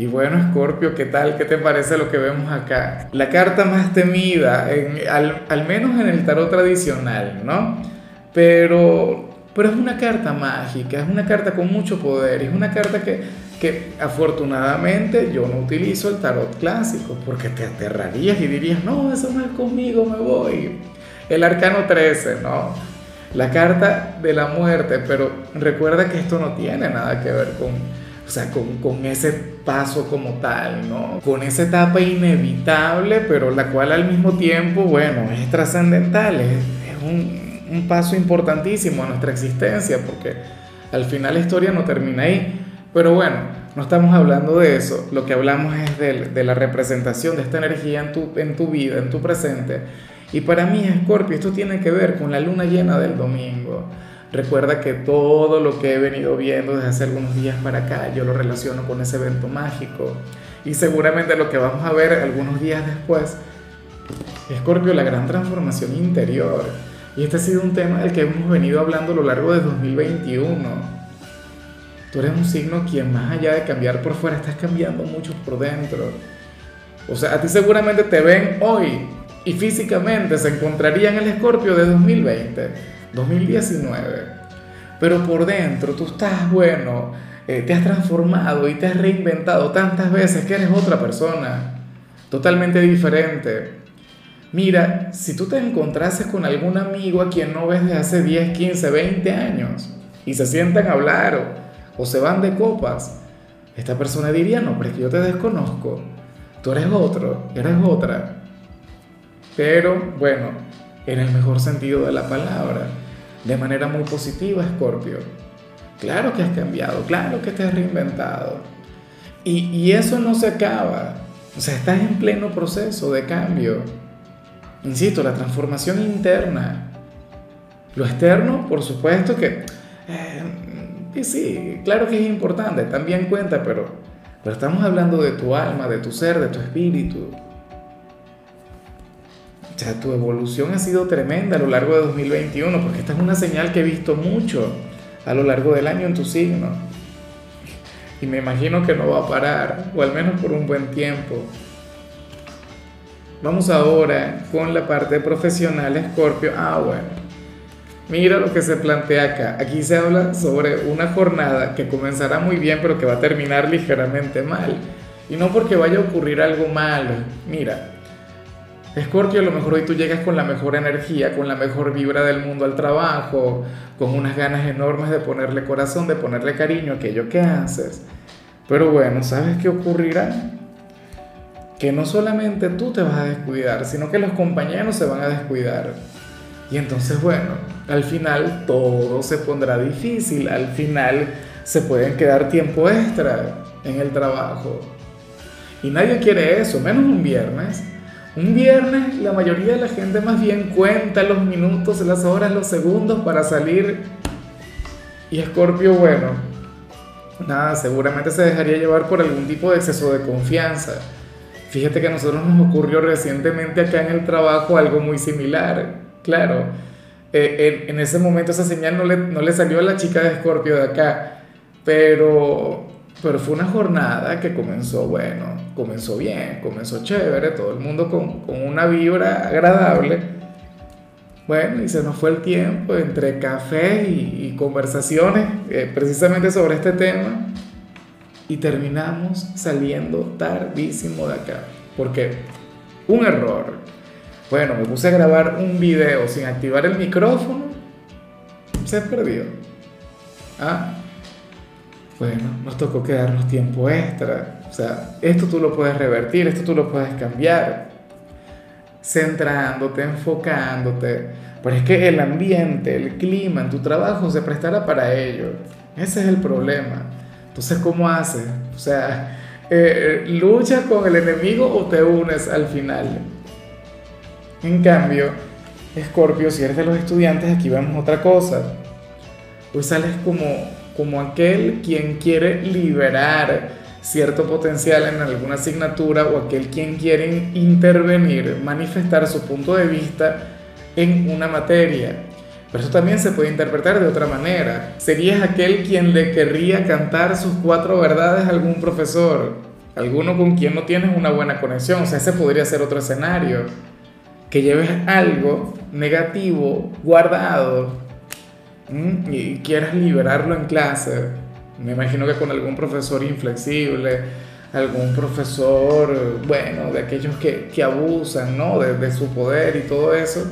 Y bueno, Scorpio, ¿qué tal? ¿Qué te parece lo que vemos acá? La carta más temida, al, menos en el tarot tradicional, ¿no? Pero, es una carta mágica, es una carta con mucho poder, es una carta que, que afortunadamente yo no utilizo el tarot clásico, porque te aterrarías y dirías, no, eso no es conmigo, me voy. El arcano 13, ¿no? La carta de la muerte, pero recuerda que esto no tiene nada que ver con o sea, con, ese paso como tal, ¿no? Con esa etapa inevitable, pero la cual al mismo tiempo, bueno, es trascendental, es, un, paso importantísimo a nuestra existencia, porque al final la historia no termina ahí. Pero bueno, no estamos hablando de eso, lo que hablamos es de, la representación de esta energía en tu, en tu vida, en tu presente. Y para mí, Scorpio, esto tiene que ver con la luna llena del domingo. Recuerda que todo lo que he venido viendo desde hace algunos días para acá, yo lo relaciono con ese evento mágico. Y seguramente lo que vamos a ver algunos días después, Escorpio, la gran transformación interior. Y este ha sido un tema del que hemos venido hablando a lo largo de 2021. Tú eres un signo quien más allá de cambiar por fuera, estás cambiando mucho por dentro. O sea, a ti seguramente te ven hoy y físicamente se encontraría en el Escorpio de 2020 2019. Pero por dentro tú estás bueno, eh, te has transformado y te has reinventado tantas veces que eres otra persona, totalmente diferente. Mira, si tú te encontrases con algún amigo a quien no ves desde hace 10, 15, 20 años y se sientan a hablar o, o se van de copas, esta persona diría, no, pero es que yo te desconozco, tú eres otro, eres otra. Pero bueno, en el mejor sentido de la palabra de manera muy positiva, Scorpio. Claro que has cambiado, claro que te has reinventado. Y, eso no se acaba. O sea, estás en pleno proceso de cambio. Insisto, la transformación interna. Lo externo, por supuesto que... Eh, sí, claro que es importante, también cuenta, pero, pero estamos hablando de tu alma, de tu ser, de tu espíritu. Sea, tu evolución ha sido tremenda a lo largo de 2021, porque esta es una señal que he visto mucho a lo largo del año en tu signo. Y me imagino que no va a parar, o al menos por un buen tiempo. Vamos ahora con la parte profesional, Scorpio. Ah, bueno. Mira lo que se plantea acá. Aquí se habla sobre una jornada que comenzará muy bien, pero que va a terminar ligeramente mal. Y no porque vaya a ocurrir algo malo. Mira, Escorpio, a lo mejor hoy tú llegas con la mejor energía, con la mejor vibra del mundo al trabajo, con unas ganas enormes de ponerle corazón, de ponerle cariño a aquello que haces. Pero bueno, ¿sabes qué ocurrirá? Que no solamente tú te vas a descuidar, sino que los compañeros se van a descuidar. Y entonces, bueno, al final todo se pondrá difícil, al final se pueden quedar tiempo extra en el trabajo. Y nadie quiere eso, menos un viernes. Un viernes la mayoría de la gente más bien cuenta los minutos, las horas, los segundos para salir. Y Scorpio, bueno, nada, seguramente se dejaría llevar por algún tipo de exceso de confianza. Fíjate que a nosotros nos ocurrió recientemente acá en el trabajo algo muy similar. Claro, eh, en, ese momento esa señal no le, no le salió a la chica de Scorpio de acá, pero pero fue una jornada que comenzó, bueno, comenzó bien, comenzó chévere, todo el mundo con, con una vibra agradable. Bueno, y se nos fue el tiempo entre café y, conversaciones eh, precisamente sobre este tema y terminamos saliendo tardísimo de acá. Porque un error. Bueno, me puse a grabar un video sin activar el micrófono, se perdió. ¿Ah? Bueno, nos tocó quedarnos tiempo extra. O sea, esto tú lo puedes revertir, esto tú lo puedes cambiar. Centrándote, enfocándote. Pero es que el ambiente, el clima en tu trabajo se prestará para ello. Ese es el problema. Entonces, ¿cómo haces? O sea, eh, ¿luchas con el enemigo o te unes al final? En cambio, Escorpio, si eres de los estudiantes, aquí vemos otra cosa. Hoy sales como, como aquel quien quiere liberar cierto potencial en alguna asignatura o aquel quien quiere intervenir, manifestar su punto de vista en una materia. Pero eso también se puede interpretar de otra manera. Serías aquel quien le querría cantar sus cuatro verdades a algún profesor, alguno con quien no tienes una buena conexión. O sea, ese podría ser otro escenario. Que lleves algo negativo guardado y quieras liberarlo en clase. Me imagino que con algún profesor inflexible, algún profesor, bueno, de aquellos que, que abusan, ¿no? De, de su poder y todo eso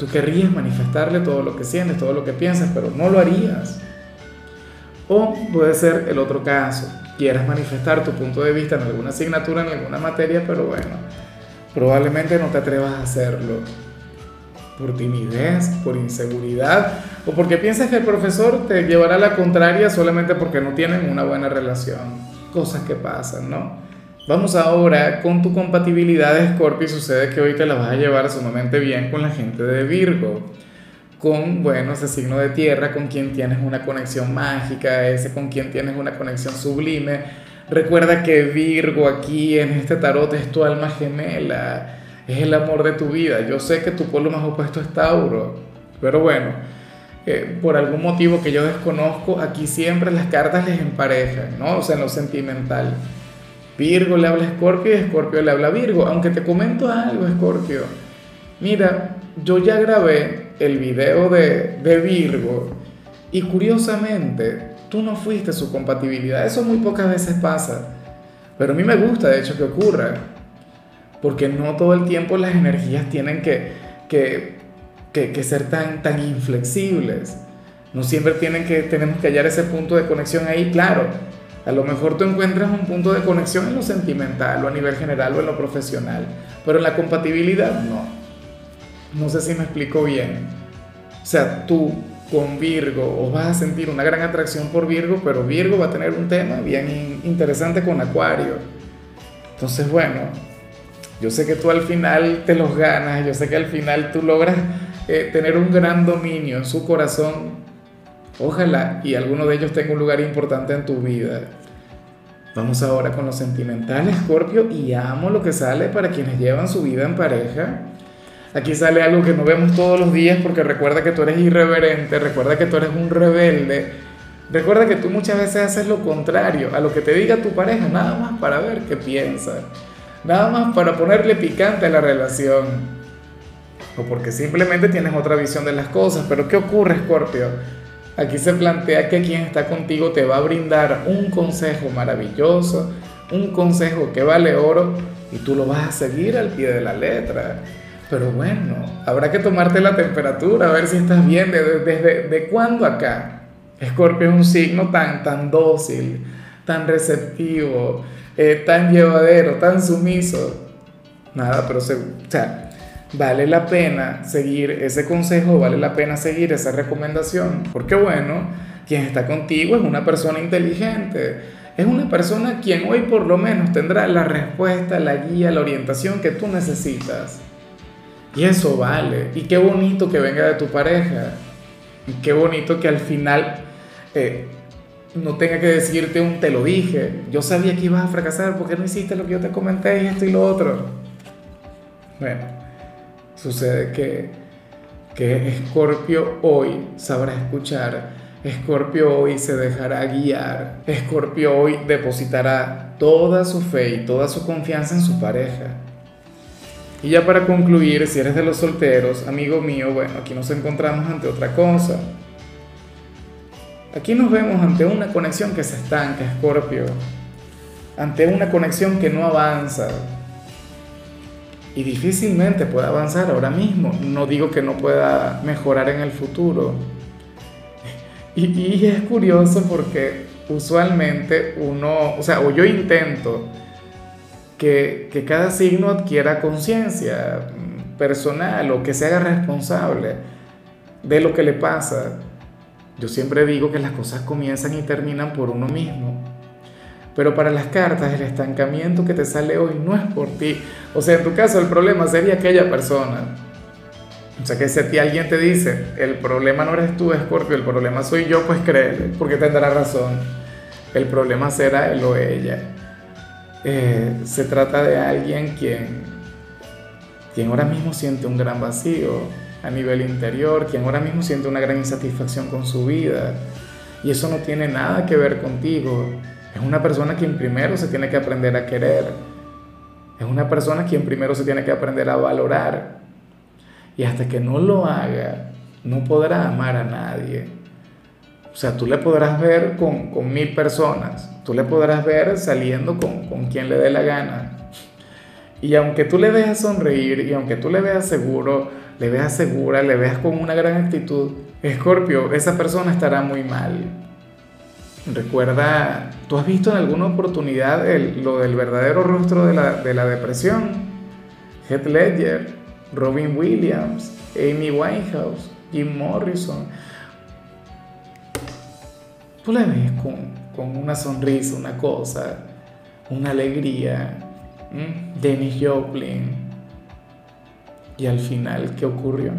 Tú querrías manifestarle todo lo que sientes, todo lo que piensas, pero no lo harías. O puede ser el otro caso, quieras manifestar tu punto de vista en alguna asignatura, en alguna materia, pero bueno, probablemente no te atrevas a hacerlo por timidez, por inseguridad, o porque piensas que el profesor te llevará a la contraria solamente porque no tienen una buena relación. Cosas que pasan, ¿no? Vamos ahora con tu compatibilidad de Scorpio sucede que hoy te la vas a llevar sumamente bien con la gente de Virgo. Con, bueno, ese signo de tierra con quien tienes una conexión mágica, ese con quien tienes una conexión sublime. Recuerda que Virgo aquí en este tarot es tu alma gemela, es el amor de tu vida. Yo sé que tu polo más opuesto es Tauro, pero bueno, eh, por algún motivo que yo desconozco, aquí siempre las cartas les emparejan, ¿no? O sea, en lo sentimental. Virgo le habla a Escorpio y Escorpio le habla a Virgo. Aunque te comento algo, Escorpio. Mira, yo ya grabé el video de, de Virgo y curiosamente tú no fuiste su compatibilidad. Eso muy pocas veces pasa. Pero a mí me gusta, de hecho, que ocurra. Porque no todo el tiempo las energías tienen que, que, que, que ser tan, tan inflexibles. No siempre tienen que, tenemos que hallar ese punto de conexión ahí, claro a lo mejor tú encuentras un punto de conexión en lo sentimental o a nivel general o en lo profesional, pero en la compatibilidad no. No sé si me explico bien. O sea, tú con Virgo o vas a sentir una gran atracción por Virgo, pero Virgo va a tener un tema bien interesante con Acuario. Entonces, bueno, yo sé que tú al final te los ganas, yo sé que al final tú logras eh, tener un gran dominio en su corazón Ojalá y alguno de ellos tenga un lugar importante en tu vida. Vamos ahora con lo sentimental, Escorpio, y amo lo que sale para quienes llevan su vida en pareja. Aquí sale algo que no vemos todos los días porque recuerda que tú eres irreverente, recuerda que tú eres un rebelde, recuerda que tú muchas veces haces lo contrario a lo que te diga tu pareja, nada más para ver qué piensa, nada más para ponerle picante a la relación, o porque simplemente tienes otra visión de las cosas. Pero ¿qué ocurre, Escorpio? Aquí se plantea que quien está contigo te va a brindar un consejo maravilloso, un consejo que vale oro y tú lo vas a seguir al pie de la letra. Pero bueno, habrá que tomarte la temperatura, a ver si estás bien. ¿Desde de, cuándo acá? Escorpio es un signo tan, tan dócil, tan receptivo, eh, tan llevadero, tan sumiso. Nada, pero se, o sea, vale la pena seguir ese consejo, vale la pena seguir esa recomendación, porque bueno, quien está contigo es una persona inteligente, es una persona quien hoy por lo menos tendrá la respuesta, la guía, la orientación que tú necesitas. Y eso vale, y qué bonito que venga de tu pareja, y qué bonito que al final eh, no tenga que decirte un te lo dije, yo sabía que ibas a fracasar porque no hiciste lo que yo te comenté y esto y lo otro. Bueno, Sucede que, que Escorpio hoy sabrá escuchar, Escorpio hoy se dejará guiar, Escorpio hoy depositará toda su fe y toda su confianza en su pareja. Y ya para concluir, si eres de los solteros, amigo mío, bueno, aquí nos encontramos ante otra cosa. Aquí nos vemos ante una conexión que se estanca, Escorpio, ante una conexión que no avanza, y difícilmente pueda avanzar ahora mismo. No digo que no pueda mejorar en el futuro. Y, y, es curioso porque usualmente uno, o sea, o yo intento que, que cada signo adquiera conciencia personal o que se haga responsable de lo que le pasa. Yo siempre digo que las cosas comienzan y terminan por uno mismo. Pero para las cartas, el estancamiento que te sale hoy no es por ti. O sea, en tu caso, el problema sería aquella persona. O sea, que si a ti alguien te dice, el problema no eres tú, Scorpio, el problema soy yo, pues créele, porque tendrá razón. El problema será él o ella. Eh, se trata de alguien quien, quien ahora mismo siente un gran vacío a nivel interior, quien ahora mismo siente una gran insatisfacción con su vida. Y eso no tiene nada que ver contigo. Es una persona quien primero se tiene que aprender a querer. Es una persona quien primero se tiene que aprender a valorar. Y hasta que no lo haga, no podrá amar a nadie. O sea, tú le podrás ver con, con mil personas, tú le podrás ver saliendo con, con quien le dé la gana. Y aunque tú le veas sonreír y aunque tú le veas seguro, le veas segura, le veas con una gran actitud, Escorpio, esa persona estará muy mal. Recuerda, ¿tú has visto en alguna oportunidad lo del verdadero rostro de la, de la depresión? Heath Ledger, Robin Williams, Amy Winehouse, Jim Morrison. Tú le ves con, con una sonrisa, una cosa, una alegría. Dennis Joplin. Y al final, ¿qué ocurrió?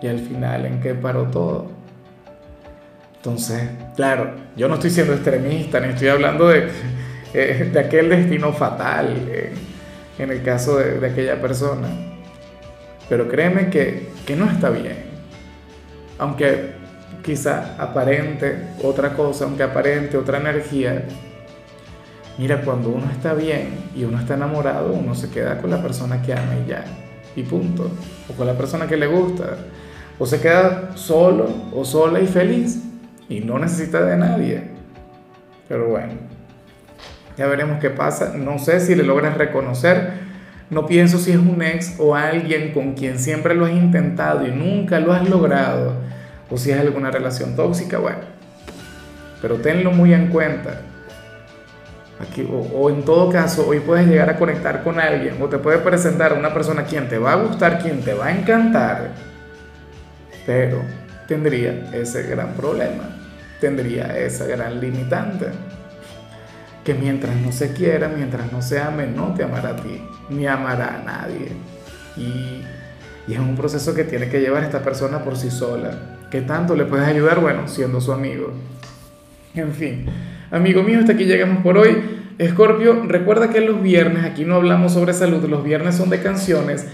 Y al final, ¿en qué paró todo? Entonces, claro, yo no estoy siendo extremista, ni estoy hablando de, eh, de aquel destino fatal en el caso de, de, aquella persona. Pero créeme que, que no está bien. Aunque quizá aparente otra cosa, aunque aparente otra energía, mira, cuando uno está bien y uno está enamorado, uno se queda con la persona que ama y ya, y punto. O con la persona que le gusta. O se queda solo o sola y feliz y no necesita de nadie. Pero bueno, ya veremos qué pasa. No sé si le logras reconocer. No pienso si es un ex o alguien con quien siempre lo has intentado y nunca lo has logrado. O si es alguna relación tóxica, bueno. Pero tenlo muy en cuenta. Aquí, o, en todo caso, hoy puedes llegar a conectar con alguien o te puede presentar a una persona quien te va a gustar, quien te va a encantar, pero tendría ese gran problema tendría esa gran limitante. Que mientras no se quiera, mientras no se ame, no te amará a ti, ni amará a nadie. Y, y es un proceso que tiene que llevar esta persona por sí sola. ¿Qué tanto le puedes ayudar? Bueno, siendo su amigo. En fin, amigo mío, hasta aquí llegamos por hoy. Escorpio, recuerda que los viernes, aquí no hablamos sobre salud, los viernes son de canciones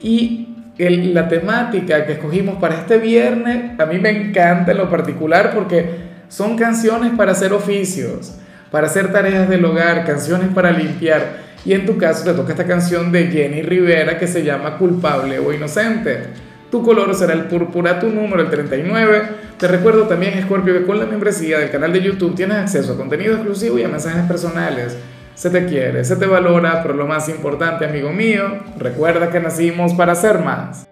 y la temática que escogimos para este viernes a mí me encanta en lo particular porque son canciones para hacer oficios, para hacer tareas del hogar, canciones para limpiar. Y en tu caso te toca esta canción de Jenny Rivera que se llama Culpable o Inocente. Tu color será el púrpura, tu número el 39. Te recuerdo también, Scorpio, que con la membresía del canal de YouTube tienes acceso a contenido exclusivo y a mensajes personales. Se te quiere, se te valora, pero lo más importante, amigo mío, recuerda que nacimos para ser más.